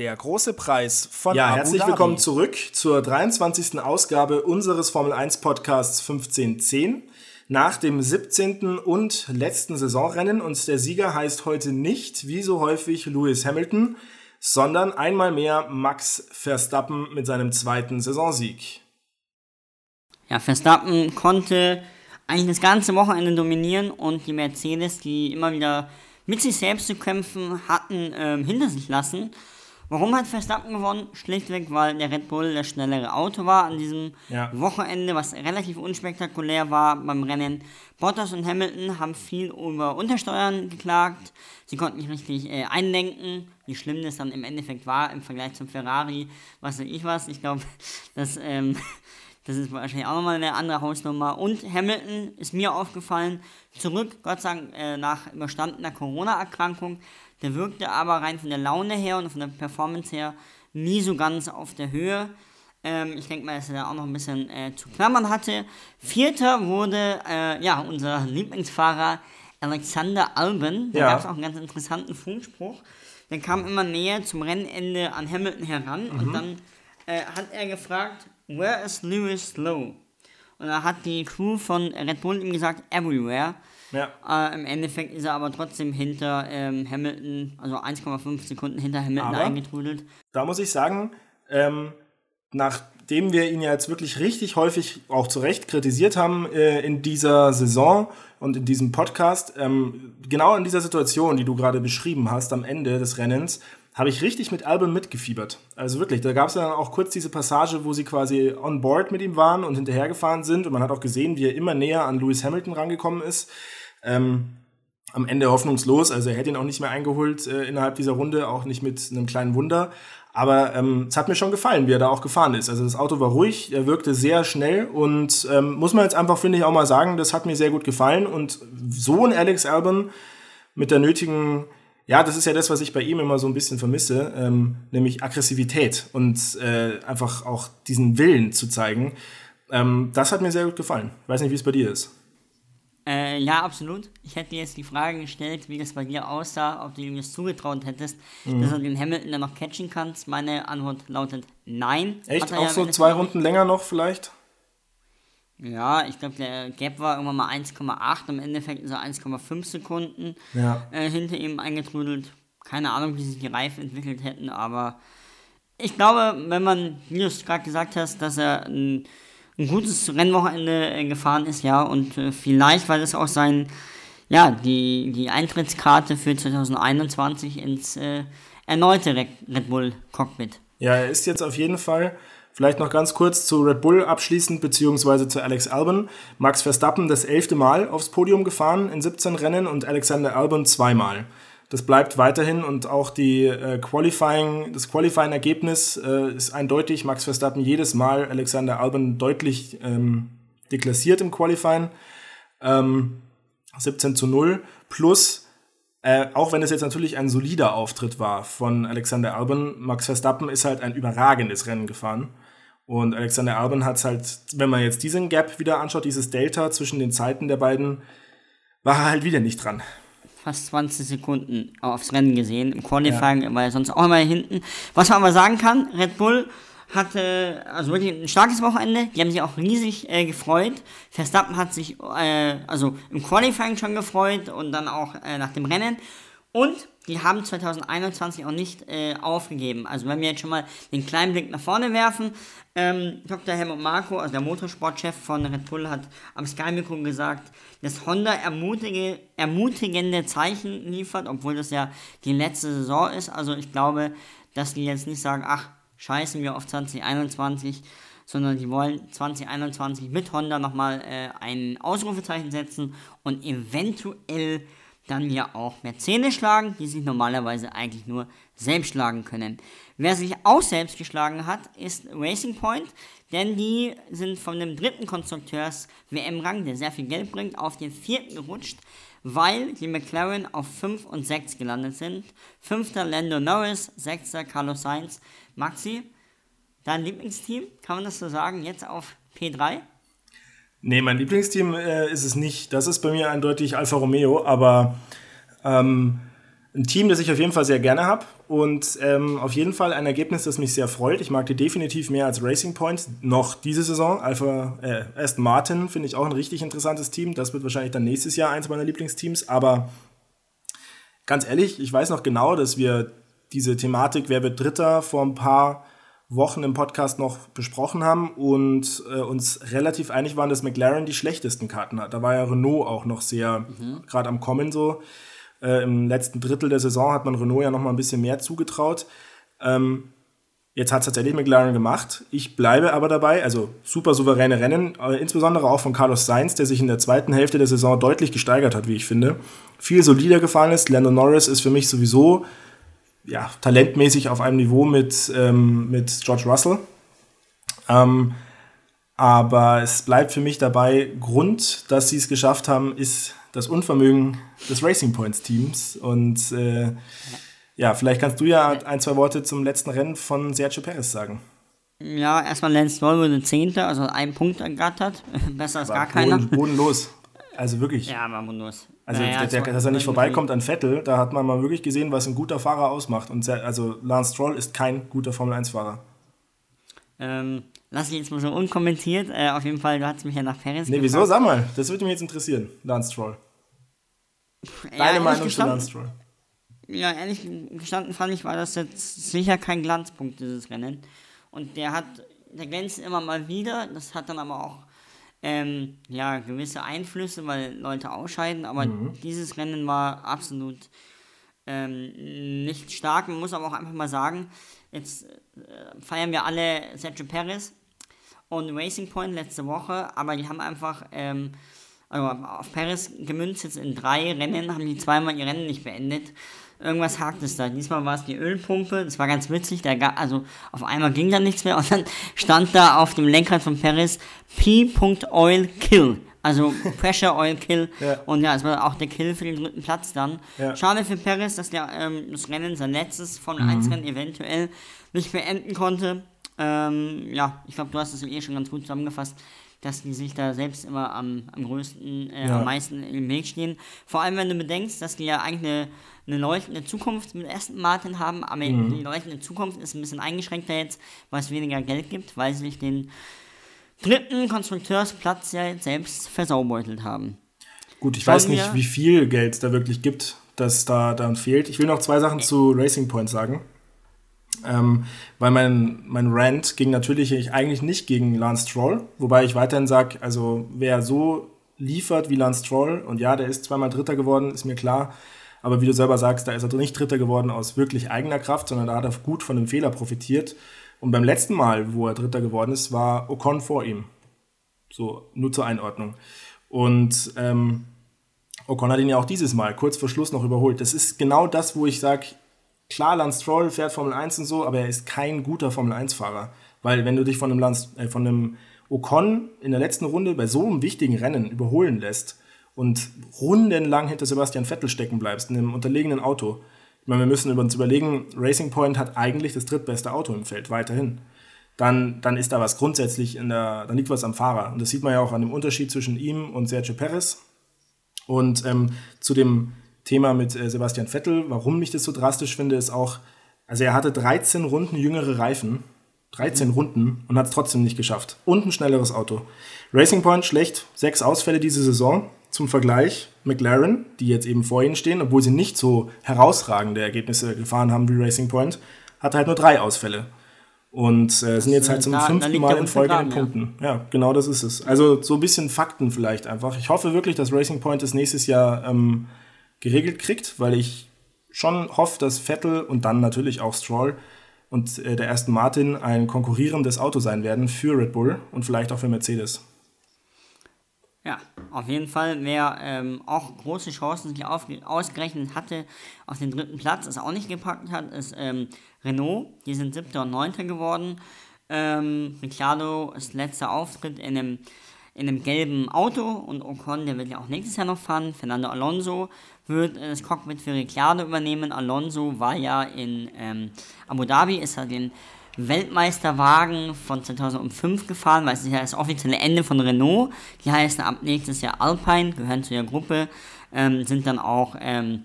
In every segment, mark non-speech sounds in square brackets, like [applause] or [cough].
Der große Preis von Ja, Abu herzlich Dhabi. willkommen zurück zur 23. Ausgabe unseres Formel 1 Podcasts 1510. Nach dem 17. und letzten Saisonrennen und der Sieger heißt heute nicht, wie so häufig, Lewis Hamilton, sondern einmal mehr Max Verstappen mit seinem zweiten Saisonsieg. Ja, Verstappen konnte eigentlich das ganze Wochenende dominieren und die Mercedes, die immer wieder mit sich selbst zu kämpfen hatten, ähm, hinter sich lassen. Warum hat Verstappen gewonnen? Schlichtweg, weil der Red Bull das schnellere Auto war an diesem Ja. Wochenende, was relativ unspektakulär war beim Rennen. Bottas und Hamilton haben viel über Untersteuern geklagt. Sie konnten nicht richtig äh, einlenken, wie schlimm das dann im Endeffekt war im Vergleich zum Ferrari. Was weiß ich was. Ich glaube, [laughs] dass ähm, das ist wahrscheinlich auch nochmal eine andere Hausnummer. Und Hamilton ist mir aufgefallen, zurück, Gott sei Dank, äh, nach überstandener Corona-Erkrankung. Der wirkte aber rein von der Laune her und von der Performance her nie so ganz auf der Höhe. Ähm, ich denke mal, dass er da auch noch ein bisschen äh, zu klammern hatte. Vierter wurde äh, ja unser Lieblingsfahrer Alexander Albon. Da Ja. gab es auch einen ganz interessanten Funkspruch. Der kam immer näher zum Rennende an Hamilton heran und dann äh, hat er gefragt, where is Lewis Lowe? Und da hat die Crew von Red Bull ihm gesagt, everywhere. Ja. Äh, Im Endeffekt ist er aber trotzdem hinter ähm, Hamilton, also 1,5 Sekunden hinter Hamilton Aber- eingetrudelt. Da muss ich sagen, ähm, nachdem wir ihn ja jetzt wirklich richtig häufig auch zu Recht kritisiert haben äh, in dieser Saison und in diesem Podcast, ähm, genau in dieser Situation, die du gerade beschrieben hast, am Ende des Rennens, habe ich richtig mit Albon mitgefiebert. Also wirklich, da gab es dann auch kurz diese Passage, wo sie quasi on board mit ihm waren und hinterhergefahren sind und man hat auch gesehen, wie er immer näher an Lewis Hamilton rangekommen ist. Ähm, am Ende hoffnungslos. Also er hätte ihn auch nicht mehr eingeholt äh, innerhalb dieser Runde, auch nicht mit einem kleinen Wunder. Aber ähm, es hat mir schon gefallen, wie er da auch gefahren ist. Also das Auto war ruhig, er wirkte sehr schnell und ähm, muss man jetzt einfach, finde ich, auch mal sagen, das hat mir sehr gut gefallen. Und so ein Alex Albon mit der nötigen, ja, das ist ja das, was ich bei ihm immer so ein bisschen vermisse, ähm, nämlich Aggressivität und äh, einfach auch diesen Willen zu zeigen. Ähm, das hat mir sehr gut gefallen. Weiß nicht, wie es bei dir ist. Äh, ja, absolut. Ich hätte jetzt die Frage gestellt, wie das bei dir aussah, ob du ihm das zugetraut hättest, Mhm. dass er den Hamilton dann noch catchen kannst. Meine Antwort lautet nein. Echt? Auch ja so zwei Runden länger noch vielleicht? Ja, ich glaube, der Gap war irgendwann mal 1,8. Im Endeffekt er 1,5 Sekunden Ja. äh, hinter ihm eingetrudelt. Keine Ahnung, wie sich die Reifen entwickelt hätten, aber ich glaube, wenn man, wie du es gerade gesagt hast, dass er ein, ein gutes Rennwochenende äh, gefahren ist, ja, und äh, vielleicht war das auch sein, ja, die, die Eintrittskarte für 2021 ins äh, erneute Red Bull Cockpit. Ja, er ist jetzt auf jeden Fall. Vielleicht noch ganz kurz zu Red Bull abschließend, beziehungsweise zu Alex Albon. Max Verstappen das elfte Mal aufs Podium gefahren in 17 Rennen und Alexander Albon zweimal. Das bleibt weiterhin und auch die äh, Qualifying, das Qualifying-Ergebnis äh, ist eindeutig. Max Verstappen jedes Mal Alexander Albon deutlich ähm, deklassiert im Qualifying. Ähm, 17 zu 0 plus äh, auch wenn es jetzt natürlich ein solider Auftritt war von Alexander Albon, Max Verstappen ist halt ein überragendes Rennen gefahren. Und Alexander Albon hat halt, wenn man jetzt diesen Gap wieder anschaut, dieses Delta zwischen den Zeiten der beiden, war er halt wieder nicht dran. fast 20 Sekunden aufs Rennen gesehen. Im Qualifying war er sonst auch immer hinten. Was man aber sagen kann, Red Bull hatte also wirklich ein starkes Wochenende. Die haben sich auch riesig äh, gefreut. Verstappen hat sich äh, also im Qualifying schon gefreut und dann auch äh, nach dem Rennen. Und die haben 2021 auch nicht äh, aufgegeben. Also wenn wir jetzt schon mal den kleinen Blick nach vorne werfen, ähm, Dr. Helmut Marko, also der Motorsportchef von Red Bull, hat am Sky-Mikro gesagt, dass Honda ermutige, ermutigende Zeichen liefert, obwohl das ja die letzte Saison ist. Also ich glaube, dass die jetzt nicht sagen, ach, scheißen wir auf 2021, sondern die wollen 2021 mit Honda nochmal äh, ein Ausrufezeichen setzen und eventuell dann ja auch Mercedes schlagen, die sich normalerweise eigentlich nur selbst schlagen können. Wer sich auch selbst geschlagen hat, ist Racing Point, denn die sind von dem dritten Konstrukteurs-WM-Rang, der sehr viel Geld bringt, auf den vierten gerutscht, weil die McLaren auf 5 und 6 gelandet sind. Fünfter Lando Norris, sechster Carlos Sainz. Maxi, dein Lieblingsteam, kann man das so sagen, jetzt auf P3? Nee, mein Lieblingsteam äh, ist es nicht. Das ist bei mir eindeutig Alfa Romeo, aber ähm, ein Team, das ich auf jeden Fall sehr gerne habe und ähm, auf jeden Fall ein Ergebnis, das mich sehr freut. Ich mag die definitiv mehr als Racing Point noch diese Saison. Alpha äh, Aston Martin finde ich auch ein richtig interessantes Team. Das wird wahrscheinlich dann nächstes Jahr eins meiner Lieblingsteams. Aber ganz ehrlich, ich weiß noch genau, dass wir diese Thematik, wer wird Dritter, vor ein paar Wochen im Podcast noch besprochen haben und äh, uns relativ einig waren, dass McLaren die schlechtesten Karten hat. Da war ja Renault auch noch sehr mhm. gerade am Kommen so. Äh, Im letzten Drittel der Saison hat man Renault ja noch mal ein bisschen mehr zugetraut. Ähm, jetzt hat es tatsächlich McLaren gemacht. Ich bleibe aber dabei, also super souveräne Rennen, äh, insbesondere auch von Carlos Sainz, der sich in der zweiten Hälfte der Saison deutlich gesteigert hat, wie ich finde. Viel solider gefahren ist. Lando Norris ist für mich sowieso ja, talentmäßig auf einem Niveau mit, ähm, mit George Russell. Ähm, aber es bleibt für mich dabei, Grund, dass sie es geschafft haben, ist das Unvermögen des Racing Points Teams. Und äh, ja, vielleicht kannst du ja ein, zwei Worte zum letzten Rennen von Sergio Perez sagen. Ja, erstmal Lance wurde Zehnter, also einen Punkt ergattert. [laughs] Besser als gar keiner. Bodenlos. Also wirklich. Ja, bodenlos. Also, naja, der, der, dass er nicht vorbeikommt an Vettel, da hat man mal wirklich gesehen, was ein guter Fahrer ausmacht. Und sehr, also Lance Stroll ist kein guter Formel-1-Fahrer. Ähm, lass ich jetzt mal so unkommentiert. Äh, auf jeden Fall, du hast mich ja nach Paris Nee, wieso? Sag mal, das würde mich jetzt interessieren, Lance Stroll. Deine ja, Meinung zu Lance Stroll? Ja, ehrlich gestanden fand ich, war das jetzt sicher kein Glanzpunkt, dieses Rennen. Und der hat, der glänzt immer mal wieder. Das hat dann aber auch ähm, ja, gewisse Einflüsse, weil Leute ausscheiden. Aber mhm. dieses Rennen war absolut ähm, nicht stark. Man muss aber auch einfach mal sagen, Jetzt äh, feiern wir alle Sergio Perez und Racing Point letzte Woche, aber die haben einfach ähm, also auf Perez gemünzt jetzt in drei Rennen, haben die zweimal ihr Rennen nicht beendet. Irgendwas hakt es da. Diesmal war es die Ölpumpe, das war ganz witzig. Der, also auf einmal ging da nichts mehr und dann stand da auf dem Lenkrad von Perez P.Oil Kill. Also Pressure Oil Kill. [laughs] ja. Und ja, es war auch der Kill für den dritten Platz dann. Ja. Schade für Perez, dass der ähm, das Rennen, sein letztes von mhm. 1 Rennen eventuell nicht beenden konnte. Ähm, ja, ich glaube, du hast es eh schon ganz gut zusammengefasst, dass die sich da selbst immer am, am größten, äh, ja. am meisten im Weg stehen. Vor allem, wenn du bedenkst, dass die ja eigentlich eine, eine leuchtende Zukunft mit Aston Martin haben, aber mhm. die leuchtende Zukunft ist ein bisschen eingeschränkter jetzt, weil es weniger Geld gibt, weil sie sich den dritten Konstrukteursplatz ja selbst versaubeutelt haben. Gut, ich Schauen weiß nicht, wie viel Geld es da wirklich gibt, das da dann fehlt. Ich will noch zwei Sachen zu Racing Point sagen. Ähm, weil mein, mein Rant ging natürlich eigentlich nicht gegen Lance Stroll, wobei ich weiterhin sage, also wer so liefert wie Lance Stroll, und ja, der ist zweimal Dritter geworden, ist mir klar, aber wie du selber sagst, da ist er nicht Dritter geworden aus wirklich eigener Kraft, sondern da hat er gut von dem Fehler profitiert. Und beim letzten Mal, wo er Dritter geworden ist, war Ocon vor ihm. So, nur zur Einordnung. Und ähm, Ocon hat ihn ja auch dieses Mal kurz vor Schluss noch überholt. Das ist genau das, wo ich sage, klar, Lance Stroll fährt Formel 1 und so, aber er ist kein guter Formel 1-Fahrer. Weil wenn du dich von einem, Lance, äh, von einem Ocon in der letzten Runde bei so einem wichtigen Rennen überholen lässt und rundenlang hinter Sebastian Vettel stecken bleibst, in einem unterlegenen Auto, ich meine, wir müssen uns überlegen, Racing Point hat eigentlich das drittbeste Auto im Feld, weiterhin. Dann, dann ist da was grundsätzlich in der, dann liegt was am Fahrer. Und das sieht man ja auch an dem Unterschied zwischen ihm und Sergio Perez. Und ähm, zu dem Thema mit äh, Sebastian Vettel, warum ich das so drastisch finde, ist auch, also er hatte 13 Runden jüngere Reifen, 13 mhm. Runden und hat es trotzdem nicht geschafft. Und ein schnelleres Auto. Racing Point schlecht, sechs Ausfälle diese Saison. Zum Vergleich, McLaren, die jetzt eben vor ihnen stehen, obwohl sie nicht so herausragende Ergebnisse gefahren haben wie Racing Point, hatte halt nur drei Ausfälle. Und äh, sind jetzt halt zum da, fünften Mal in Folge in Punkten. Ja. ja. genau das ist es. Also so ein bisschen Fakten vielleicht einfach. Ich hoffe wirklich, dass Racing Point es nächstes Jahr ähm, geregelt kriegt, weil ich schon hoffe, dass Vettel und dann natürlich auch Stroll und äh, der ersten Martin ein konkurrierendes Auto sein werden für Red Bull und vielleicht auch für Mercedes. Ja, auf jeden Fall. Wer ähm, auch große Chancen sich ausgerechnet hatte auf den dritten Platz, es auch nicht gepackt hat, ist ähm, Renault. Die sind siebter und neunter geworden. Ähm, Ricciardo ist letzter Auftritt in einem, in einem gelben Auto und Ocon, der wird ja auch nächstes Jahr noch fahren. Fernando Alonso wird äh, das Cockpit für Ricciardo übernehmen. Alonso war ja in ähm, Abu Dhabi, ist er den Weltmeisterwagen von 2005 gefahren, weil es ist ja das offizielle Ende von Renault. Die heißen ab nächstes Jahr Alpine, gehören zu der Gruppe, ähm, sind dann auch ähm,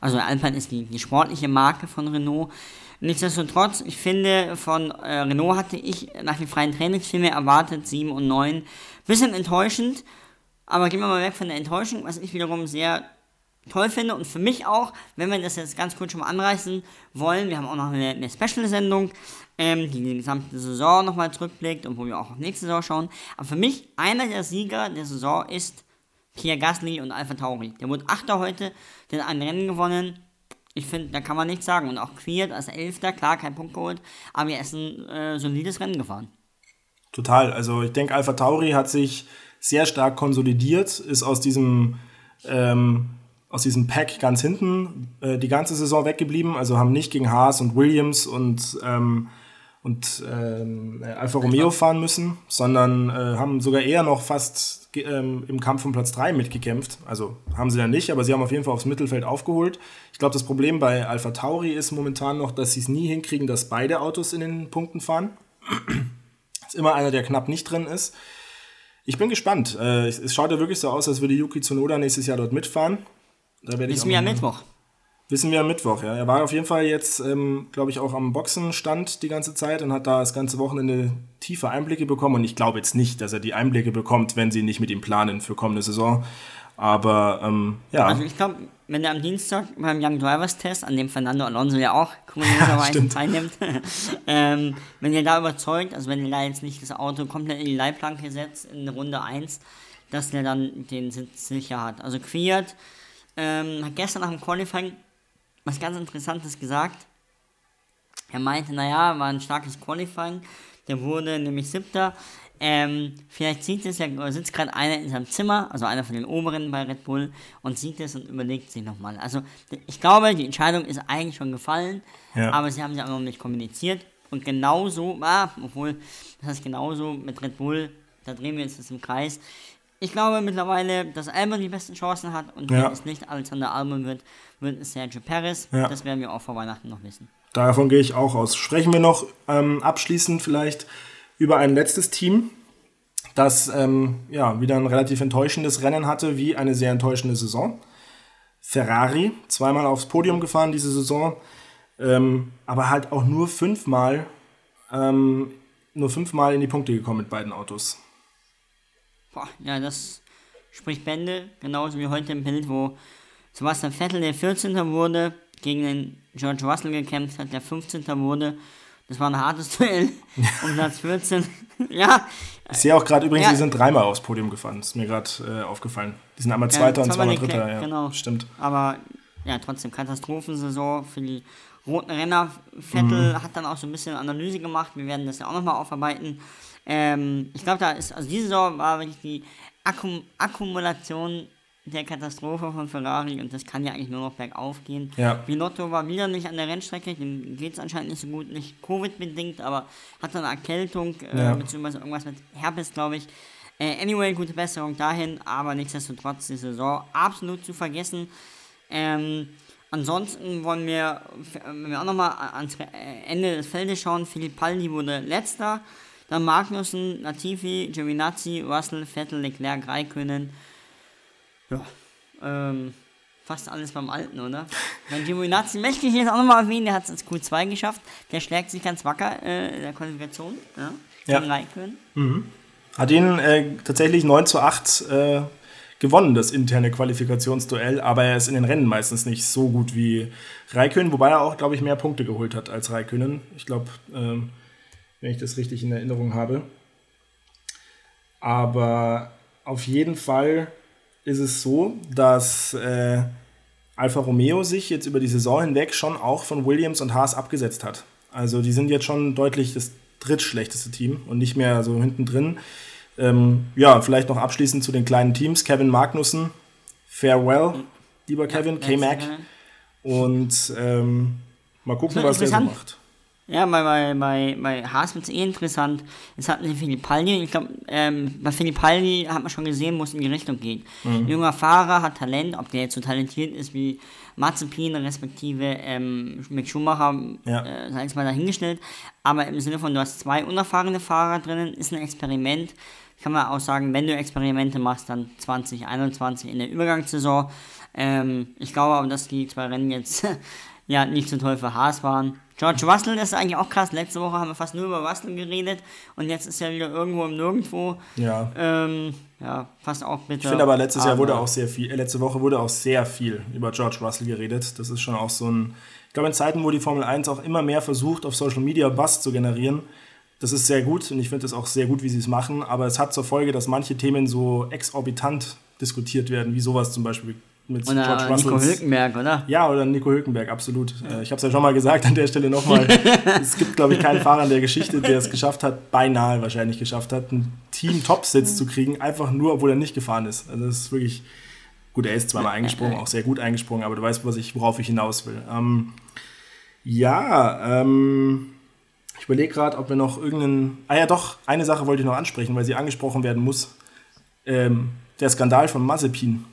Also Alpine ist die, die sportliche Marke von Renault. Nichtsdestotrotz, ich finde, von äh, Renault hatte ich nach den freien Trainingsfilmen erwartet 7 und 9. Bisschen enttäuschend, aber gehen wir mal weg von der Enttäuschung, was ich wiederum sehr toll finde und für mich auch, wenn wir das jetzt ganz kurz schon mal anreißen wollen, wir haben auch noch eine, eine Special-Sendung, ähm, die die gesamte Saison nochmal zurückblickt und wo wir auch auf nächste Saison schauen. Aber für mich, einer der Sieger der Saison ist Pierre Gasly und Alpha Tauri. Der wurde Achter heute, der hat ein Rennen gewonnen. Ich finde, da kann man nichts sagen. Und auch Quiert als Elfter, klar, kein Punkt geholt, aber er ist ein äh, solides Rennen gefahren. Total. Also ich denke, Alpha Tauri hat sich sehr stark konsolidiert, ist aus diesem ähm, aus diesem Pack ganz hinten äh, die ganze Saison weggeblieben, also haben nicht gegen Haas und Williams und, ähm, und ähm, Alfa Romeo fahren müssen, sondern äh, haben sogar eher noch fast ähm, im Kampf um Platz 3 mitgekämpft. Also haben sie dann nicht, aber sie haben auf jeden Fall aufs Mittelfeld aufgeholt. Ich glaube, das Problem bei Alpha Tauri ist momentan noch, dass sie es nie hinkriegen, dass beide Autos in den Punkten fahren. [clears throat] ist immer einer, der knapp nicht drin ist. Ich bin gespannt. Äh, es schaut ja wirklich so aus, als würde Yuki Tsunoda nächstes Jahr dort mitfahren. Da werde Wissen wir am Mittwoch. Wissen wir am Mittwoch, ja. Er war auf jeden Fall jetzt, ähm, glaube ich, auch am Boxenstand die ganze Zeit und hat da das ganze Wochenende tiefe Einblicke bekommen. Und ich glaube jetzt nicht, dass er die Einblicke bekommt, wenn sie nicht mit ihm planen für kommende Saison. Aber ähm, ja. Also ich glaube, wenn er am Dienstag beim Young Drivers Test, an dem Fernando Alonso ja auch [laughs] kurioserweise teilnimmt, [laughs] ähm, wenn er da überzeugt, also wenn er da jetzt nicht das Auto komplett in die Leitplanke setzt in Runde 1, dass er dann den Sitz sicher hat. Also Quiert ähm, hat gestern nach dem Qualifying was ganz Interessantes gesagt. Er meinte, naja, war ein starkes Qualifying. Der wurde nämlich siebter. Ähm, vielleicht sieht es ja, sitzt gerade einer in seinem Zimmer, also einer von den Oberen bei Red Bull, und sieht es und überlegt sich nochmal. Also, ich glaube, die Entscheidung ist eigentlich schon gefallen, ja. aber sie haben sie auch noch nicht kommuniziert. Und genauso, ah, obwohl, das heißt genauso mit Red Bull, da drehen wir uns im Kreis ich glaube mittlerweile, dass Albon die besten Chancen hat und ja. wenn es nicht Alexander Albon wird, wird es Sergio Perez. Ja. Das werden wir auch vor Weihnachten noch wissen. Davon gehe ich auch aus. Sprechen wir noch ähm, abschließend vielleicht über ein letztes Team, das ähm, ja, wieder ein relativ enttäuschendes Rennen hatte, wie eine sehr enttäuschende Saison. Ferrari, zweimal aufs Podium gefahren diese Saison, ähm, aber halt auch nur fünfmal, ähm, nur fünfmal in die Punkte gekommen mit beiden Autos. Boah, ja, das spricht Bände, genauso wie heute im Bild, wo Sebastian Vettel der 14. wurde, gegen den George Russell gekämpft hat, der 15. wurde. Das war ein hartes [laughs] Duell um [laughs] Platz 14. [laughs] ja. Ich sehe auch gerade übrigens, ja. die sind dreimal aufs Podium gefahren. Das ist mir gerade äh, aufgefallen. Die sind einmal Zweiter ja, und zweimal Dritter. Ja, genau. Stimmt. Aber ja, trotzdem Katastrophensaison für die roten Renner. Vettel mhm. hat dann auch so ein bisschen Analyse gemacht. Wir werden das ja auch nochmal aufarbeiten. Ähm, ich glaube, da ist, also diese Saison war wirklich die Akkum Akkumulation der Katastrophe von Ferrari und das kann ja eigentlich nur noch bergauf gehen. Ja. Binotto war wieder nicht an der Rennstrecke, dem geht es anscheinend nicht so gut, nicht Covid-bedingt, aber hat eine Erkältung, äh, ja. beziehungsweise irgendwas mit Herpes, glaube ich. Äh, anyway, gute Besserung dahin, aber nichtsdestotrotz die Saison absolut zu vergessen. Ähm, ansonsten wollen wir, wenn wir auch nochmal ans Ende des Feldes schauen, Philipp Paldi wurde letzter. Dann Magnussen, Latifi, Giovinazzi, Russell, Vettel, Leclerc, Raikönnen. Ja, ähm, fast alles beim Alten, oder? [laughs] Dann Giovinazzi möchte ich jetzt auch nochmal erwähnen, der hat es ins Q2 geschafft. Der schlägt sich ganz wacker äh, in der Qualifikation. Ja, ja. Raikönnen. Mhm. Hat ihn äh, tatsächlich 9 zu 8 äh, gewonnen, das interne Qualifikationsduell, aber er ist in den Rennen meistens nicht so gut wie Raikönnen, wobei er auch, glaube ich, mehr Punkte geholt hat als Raikönnen. Ich glaube, ähm, wenn ich das richtig in Erinnerung habe. Aber auf jeden Fall ist es so, dass äh, Alfa Romeo sich jetzt über die Saison hinweg schon auch von Williams und Haas abgesetzt hat. Also die sind jetzt schon deutlich das drittschlechteste Team und nicht mehr so hinten drin. Ähm, ja, vielleicht noch abschließend zu den kleinen Teams. Kevin Magnussen, farewell, lieber Kevin, K-Mac. Und ähm, mal gucken, was er so macht. Ja, bei, bei, bei, bei Haas wird es eh interessant. Jetzt hatten sie Filipaldi. Ich glaube, ähm, bei Filipaldi hat man schon gesehen, wo es in die Richtung geht. Mhm. Junger Fahrer hat Talent, ob der jetzt so talentiert ist wie Mazepin, respektive ähm, Mick Schumacher, ja. äh, sei es mal dahingestellt. Aber im Sinne von, du hast zwei unerfahrene Fahrer drinnen, ist ein Experiment. Kann man auch sagen, wenn du Experimente machst, dann 2021 in der Übergangssaison. Ähm, ich glaube aber, dass die zwei Rennen jetzt [laughs] ja nicht so toll für Haas waren. George Russell, ist eigentlich auch krass. Letzte Woche haben wir fast nur über Russell geredet und jetzt ist er wieder irgendwo im Nirgendwo. Ja. Ähm, ja, fast auch bitter. Ich finde aber letztes Jahr wurde auch sehr viel, äh, letzte Woche wurde auch sehr viel über George Russell geredet. Das ist schon auch so ein, ich glaube in Zeiten, wo die Formel 1 auch immer mehr versucht, auf Social Media Buzz zu generieren, das ist sehr gut und ich finde es auch sehr gut, wie sie es machen, aber es hat zur Folge, dass manche Themen so exorbitant diskutiert werden, wie sowas zum Beispiel mit Oder George Russell. Nico Hülkenberg, oder? Ja, oder Nico Hülkenberg, absolut. Äh, Ich habe es ja schon mal gesagt, an der Stelle nochmal. [laughs] es gibt, glaube ich, keinen Fahrer in der Geschichte, der es geschafft hat, beinahe wahrscheinlich geschafft hat, einen Team-Top-Sitz zu kriegen, einfach nur, obwohl er nicht gefahren ist. Also das ist wirklich, gut, er ist zweimal eingesprungen, auch sehr gut eingesprungen, aber du weißt, was ich, worauf ich hinaus will. Ähm, ja, ähm, ich überlege gerade, ob wir noch irgendeinen. Ah ja, doch, eine Sache wollte ich noch ansprechen, weil sie angesprochen werden muss. Ähm, der Skandal von Mazepin.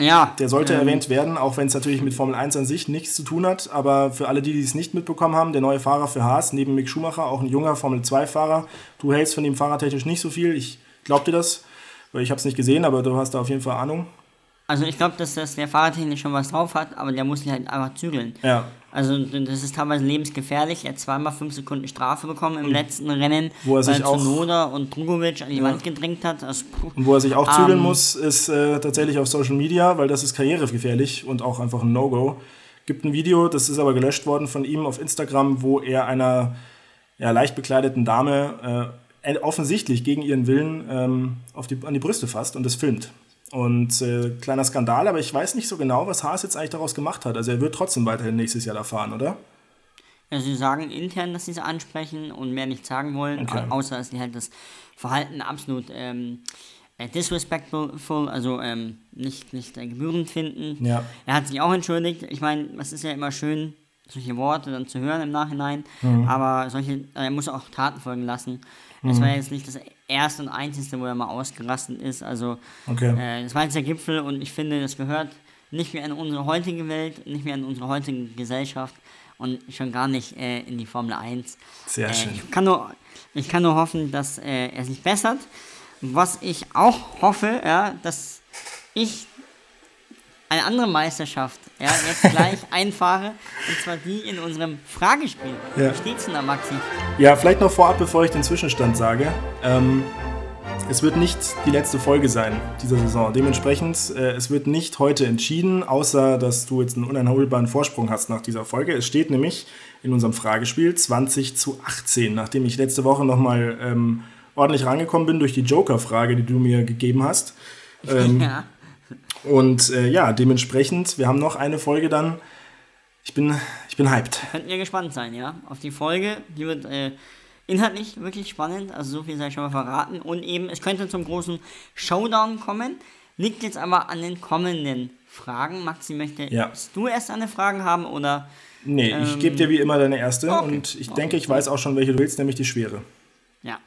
Ja. Der sollte ähm, erwähnt werden, auch wenn es natürlich mit Formel 1 an sich nichts zu tun hat. Aber für alle, die die es nicht mitbekommen haben, der neue Fahrer für Haas, neben Mick Schumacher, auch ein junger Formel 2-Fahrer. Du hältst von ihm fahrertechnisch nicht so viel. Ich glaub dir das, weil ich habe es nicht gesehen, aber du hast da auf jeden Fall Ahnung. Also ich glaube, dass, dass der Fahrertechnisch schon was drauf hat, aber der muss sich halt einfach zügeln. Ja. Also das ist teilweise lebensgefährlich. Er hat zweimal fünf Sekunden Strafe bekommen im letzten Rennen, Wo er sich auch- Tsunoda und Drugovic an die Wand gedrängt hat. Also. Und wo er sich auch zügeln Ähm, muss, ist äh, tatsächlich auf Social Media, weil das ist karrieregefährlich und auch einfach ein No-Go. Gibt ein Video, das ist aber gelöscht worden von ihm auf Instagram, wo er einer ja, leicht bekleideten Dame äh, offensichtlich gegen ihren Willen ähm, auf die, an die Brüste fasst und das filmt. Und äh, kleiner Skandal, aber ich weiß nicht so genau, was Haas jetzt eigentlich daraus gemacht hat. Also er wird trotzdem weiterhin nächstes Jahr da fahren, oder? Also sie sagen intern, dass sie es ansprechen und mehr nicht sagen wollen, Okay. au- außer dass sie halt das Verhalten absolut ähm, äh, disrespectful, also ähm, nicht, nicht äh, gebührend finden. Ja. Er hat sich auch entschuldigt. Ich meine, es ist ja immer schön, solche Worte dann zu hören im Nachhinein, Mhm. aber solche, er muss auch Taten folgen lassen. Es Mhm. war jetzt nicht das erste und einzige, wo er mal ausgerastet ist. Also Okay. äh, das war jetzt der Gipfel und ich finde, das gehört nicht mehr in unsere heutige Welt, nicht mehr in unsere heutige Gesellschaft und schon gar nicht äh, in die Formel 1. Sehr äh, schön. Ich kann nur, ich kann nur hoffen, dass äh, er sich bessert. Was ich auch hoffe, ja, dass ich eine andere Meisterschaft ja, jetzt gleich [laughs] einfahre, und zwar die in unserem Fragespiel. Ja. Wie steht's denn da, Maxi? Ja, vielleicht noch vorab, bevor ich den Zwischenstand sage. Ähm, es wird nicht die letzte Folge sein dieser Saison. Dementsprechend, äh, es wird nicht heute entschieden, außer dass du jetzt einen uneinholbaren Vorsprung hast nach dieser Folge. Es steht nämlich in unserem Fragespiel 20 zu 18, nachdem ich letzte Woche nochmal ähm, ordentlich rangekommen bin durch die Joker-Frage, die du mir gegeben hast. [laughs] Ähm, Ja. Und äh, ja, dementsprechend, wir haben noch eine Folge dann. Ich bin, ich bin hyped. Könnt ihr gespannt sein, ja? Auf die Folge. Die wird äh, inhaltlich wirklich spannend. Also so viel sei schon mal verraten. Und eben, es könnte zum großen Showdown kommen. Liegt jetzt aber an den kommenden Fragen. Maxi, möchtest Ja. du erst eine Frage haben oder? Nee, ich Ähm, gebe dir wie immer deine erste okay. und ich Okay. denke, ich weiß auch schon, welche du willst, nämlich die schwere. Ja.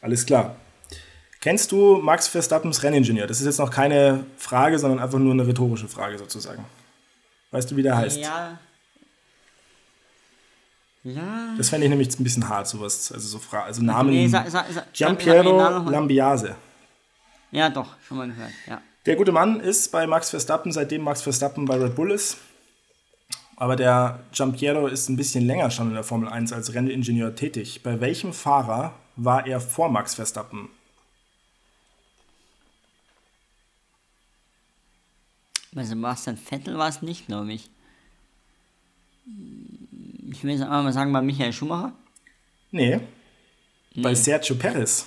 Alles klar. Kennst du Max Verstappens Renningenieur? Das ist jetzt noch keine Frage, sondern einfach nur eine rhetorische Frage sozusagen. Weißt du, wie der heißt? Ja. Ja. Das fände ich nämlich ein bisschen hart, sowas. Also so Fra also Namen. Nee, sa, Giampiero. Lambiase. Ja, doch, schon mal gehört. Ja. Der gute Mann ist bei Max Verstappen, seitdem Max Verstappen bei Red Bull ist. Aber der Giampiero ist ein bisschen länger schon in der Formel 1 als Renningenieur tätig. Bei welchem Fahrer war er vor Max Verstappen? Bei Sebastian Vettel war es nicht, glaube ich. Ich will jetzt einfach mal sagen, bei Michael Schumacher. Nee. Bei Sergio Perez.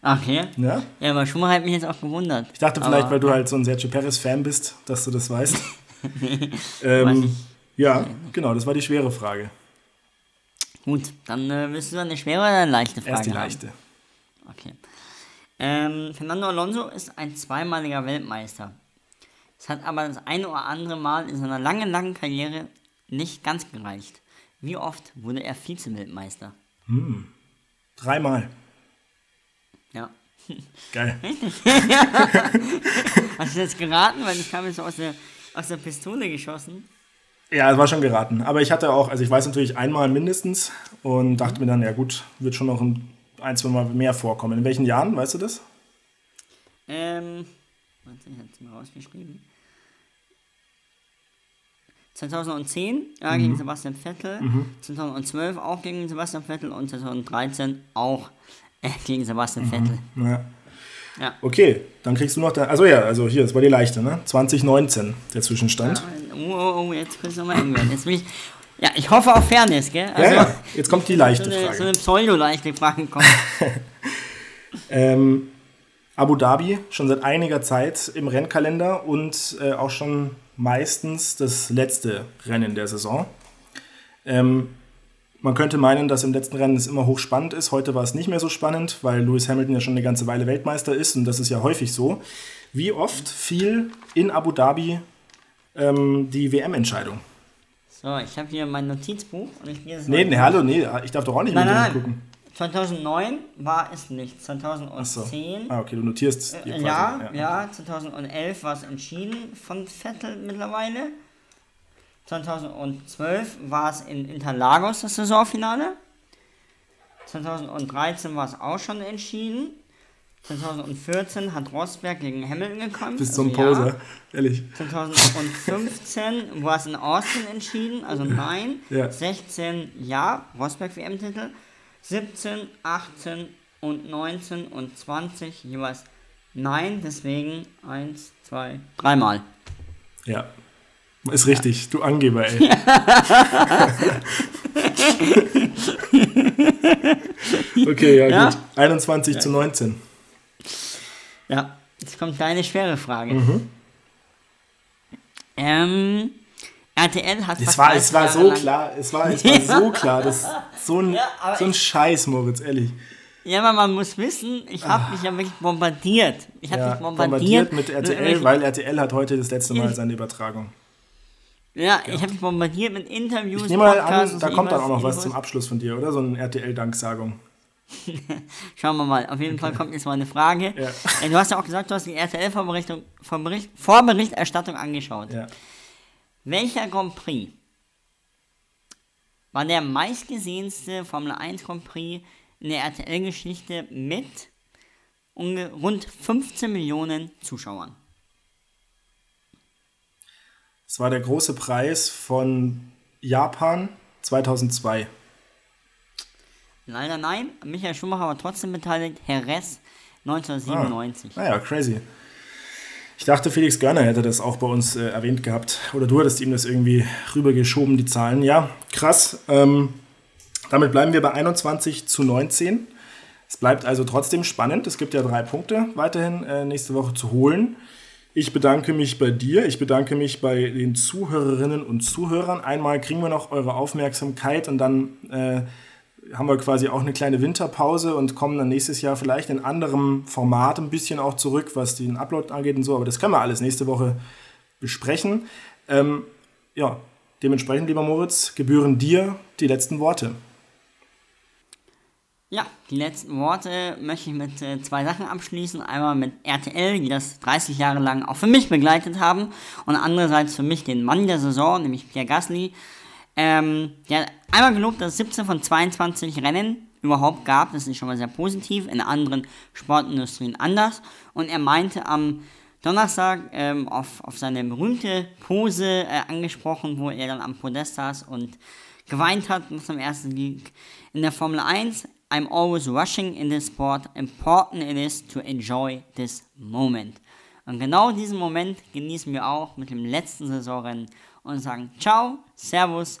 Okay. Ja? Ja, aber Schumacher hat mich jetzt auch gewundert. Ich dachte vielleicht, Aber- weil du halt so ein Sergio Perez-Fan bist, dass du das weißt. [laughs] Weiß ähm, ja, genau, das war die schwere Frage. Gut, dann äh, willst du eine schwere oder eine leichte Frage Erst die haben? leichte. Okay. Ähm, Fernando Alonso ist ein zweimaliger Weltmeister. Es hat aber das eine oder andere Mal in seiner langen, langen Karriere nicht ganz gereicht. Wie oft wurde er Vize-Weltmeister? Dreimal. Ja. Geil. [laughs] Hast du jetzt geraten? Weil ich kam jetzt aus der, aus der Pistole geschossen. Ja, es war schon geraten. Aber ich hatte auch, also ich weiß natürlich einmal mindestens und dachte mir dann, ja gut, wird schon noch ein, ein zwei Mal mehr vorkommen. In welchen Jahren, weißt du das? Ähm, warte, ich hab's mal rausgeschrieben. 2010 ja, gegen Sebastian Vettel, 2012 auch gegen Sebastian Vettel und 2013 auch äh, gegen Sebastian Vettel. Ja. Ja. Okay, dann kriegst du noch da. Also ja, also hier, das war die leichte, ne? 2019 der Zwischenstand. Oh, oh, oh, jetzt es nochmal eng werden. Jetzt bin ich, ja, ich hoffe auf Fairness, gell? Also, Ja, ja, jetzt kommt die leichte so eine, Frage. So eine pseudo-leichte Frage kommt. [laughs] Ähm, Abu Dhabi schon seit einiger Zeit im Rennkalender und äh, auch schon meistens das letzte Rennen der Saison. Ähm, man könnte meinen, dass im letzten Rennen es immer hochspannend ist. Heute war es nicht mehr so spannend, weil Lewis Hamilton ja schon eine ganze Weile Weltmeister ist und das ist ja häufig so. Wie oft fiel in Abu Dhabi ähm, die WM-Entscheidung? So, ich habe hier mein Notizbuch und ich gehe es Nee, nee, hallo, nee, ich darf doch auch nicht Nein, mit nein, nein. gucken. 2009 war es nicht. Achso. 2010. Ah, okay, du notierst Äh, quasi. ja, ja, 2011 war es entschieden von Vettel mittlerweile. 2012 war es in Interlagos das Saisonfinale. 2013 war es auch schon entschieden. 2014 hat Rosberg gegen Hamilton gekämpft. Bist so ein also ja. Poser, ehrlich. 2015 war es in Austin entschieden, also [clears throat] nein. Ja. 16 ja, Rosberg WM-Titel. 17, 18 und 19 und 20 jeweils nein, deswegen 1, 2, dreimal. Ja. Ist richtig, du Angeber, ey. [laughs] okay, ja, Ja? gut. 21 zu 19. Ja, jetzt kommt deine schwere Frage. Mhm. Ähm, RTL hat Es war, 30 es war Jahre so lang- klar, es war, es war so [laughs] klar, das so ein, Ja, so ein Scheiß, Moritz, ehrlich. Ja, aber man muss wissen, ich habe mich ja wirklich bombardiert. Ich habe. Ja, mich bombardiert, bombardiert mit RTL, irgendwelchen- weil RTL hat heute das letzte Mal seine Übertragung. Ja, ich habe mich bombardiert mit Interviews, Ich nehme mal Podcasts, an, da kommt dann auch noch was zum Abschluss von dir, oder? So eine RTL-Danksagung. [laughs] Schauen wir mal. Auf jeden Fall kommt jetzt mal eine Frage. Ja. Äh, Du hast ja auch gesagt, du hast die RTL-Vorberichtung Vorbericht, Vorberichterstattung angeschaut. Ja. Welcher Grand Prix war der meistgesehenste Formel 1 Grand Prix in der RTL-Geschichte mit rund 15 Millionen Zuschauern? Es war der große Preis von Japan 2002. Leider nein. Michael Schumacher war trotzdem beteiligt. Jerez 1997. Naja, crazy. Ich dachte, Felix Görner hätte das auch bei uns äh, erwähnt gehabt. Oder du hattest ihm das irgendwie rübergeschoben, die Zahlen. Ja, krass. Ähm, damit bleiben wir bei 21 zu 19. Es bleibt also trotzdem spannend. Es gibt ja drei Punkte weiterhin äh, nächste Woche zu holen. Ich bedanke mich bei dir. Ich bedanke mich bei den Zuhörerinnen und Zuhörern. Einmal kriegen wir noch eure Aufmerksamkeit und dann äh, haben wir quasi auch eine kleine Winterpause und kommen dann nächstes Jahr vielleicht in anderem Format ein bisschen auch zurück, was den Upload angeht und so. Aber das können wir alles nächste Woche besprechen. Ähm, ja, dementsprechend, lieber Moritz, gebühren dir die letzten Worte. Ja, die letzten Worte möchte ich mit äh, zwei Sachen abschließen. Einmal mit RTL, die das 30 Jahre lang auch für mich begleitet haben. Und andererseits für mich den Mann der Saison, nämlich Pierre Gasly. Ähm, hat einmal gelobt, dass es 17 von 22 Rennen überhaupt gab. Das ist schon mal sehr positiv. In anderen Sportindustrien anders. Und er meinte am Donnerstag ähm, auf, auf seine berühmte Pose äh, angesprochen, wo er dann am Podest saß und geweint hat nach seinem ersten Sieg in der Formel 1. I'm always rushing in this sport. Important it is to enjoy this moment. Und genau diesen Moment genießen wir auch mit dem letzten Saisonrennen und sagen Ciao, Servus,